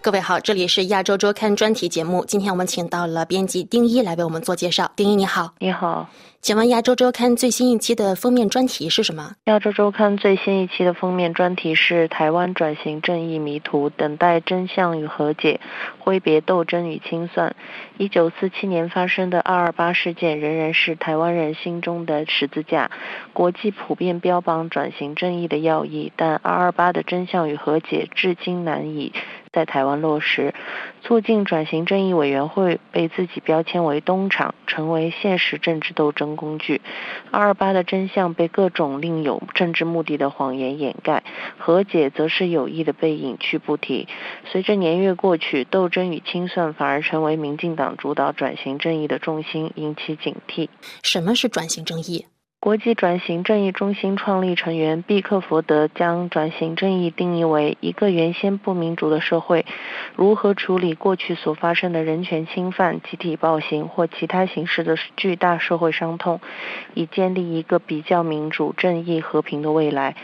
各位好，这里是亚洲周刊专题节目。今天我们请到了编辑丁一来为我们做介绍。丁一你好，你好，请问亚洲周刊最新一期的封面专题是什么？亚洲周刊最新一期的封面专题是台湾转型正义迷途，等待真相与和解，挥别斗争与清算。一九四七年发生的二二八事件仍然是台湾人心中的十字架。国际普遍标榜转型正义的要义，但二二八的真相与和解至今难以。在台湾落实，促进转型正义委员会被自己标签为东厂，成为现实政治斗争工具。二二八的真相被各种另有政治目的的谎言掩盖，和解则是有意的被隐去不提。随着年月过去，斗争与清算反而成为民进党主导转型正义的重心，引起警惕。什么是转型正义？国际转型正义中心创立成员毕克福德将转型正义定义为一个原先不民主的社会如何处理过去所发生的人权侵犯、集体暴行或其他形式的巨大社会伤痛，以建立一个比较民主、正义、和平的未来。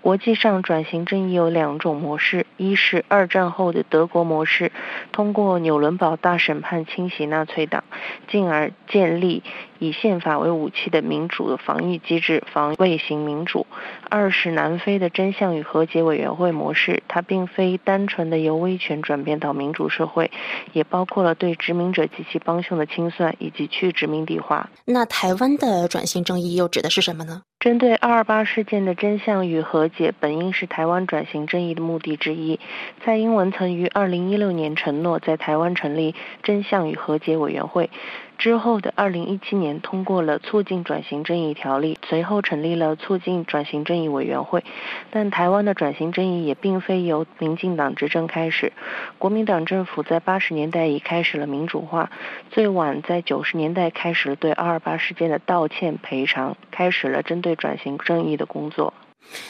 国际上转型正义有两种模式：一是二战后的德国模式，通过纽伦堡大审判清洗纳粹党，进而建立。以宪法为武器的民主的防御机制，防卫型民主；二是南非的真相与和解委员会模式，它并非单纯的由威权转变到民主社会，也包括了对殖民者及其帮凶的清算以及去殖民地化。那台湾的转型正义又指的是什么呢？针对二二八事件的真相与和解，本应是台湾转型正义的目的之一。蔡英文曾于二零一六年承诺在台湾成立真相与和解委员会，之后的二零一七年通过了促进转型正义条例，随后成立了促进转型正义委员会。但台湾的转型正义也并非由民进党执政开始，国民党政府在八十年代已开始了民主化，最晚在九十年代开始对二二八事件的道歉赔偿，开始了针对。转型正义的工作，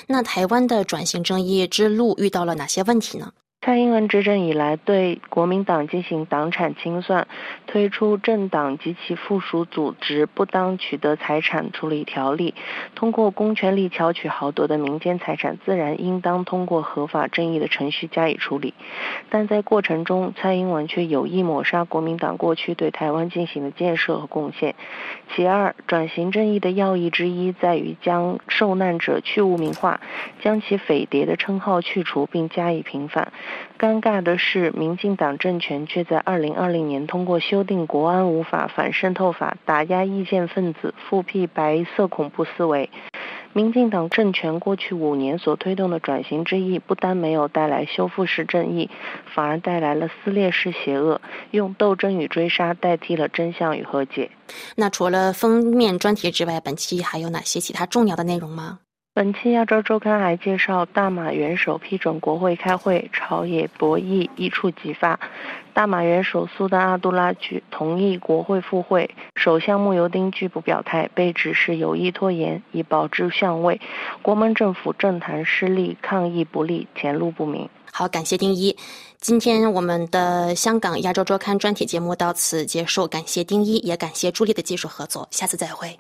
那台湾的转型正义之路遇到了哪些问题呢？蔡英文执政以来，对国民党进行党产清算，推出政党及其附属组织不当取得财产处理条例。通过公权力巧取豪夺的民间财产，自然应当通过合法正义的程序加以处理。但在过程中，蔡英文却有意抹杀国民党过去对台湾进行的建设和贡献。其二，转型正义的要义之一在于将受难者去污名化，将其匪谍的称号去除，并加以平反。尴尬的是，民进党政权却在二零二零年通过修订国安无法反渗透法，打压意见分子，复辟白色恐怖思维。民进党政权过去五年所推动的转型之意，不单没有带来修复式正义，反而带来了撕裂式邪恶，用斗争与追杀代替了真相与和解。那除了封面专题之外，本期还有哪些其他重要的内容吗？本期亚洲周刊还介绍，大马元首批准国会开会，朝野博弈一触即发。大马元首苏丹阿杜拉举同意国会复会，首相慕尤丁拒不表态，被指是有意拖延以保住相位。国门政府政坛失利，抗议不利，前路不明。好，感谢丁一。今天我们的香港亚洲周刊专题节目到此结束，感谢丁一，也感谢朱莉的技术合作，下次再会。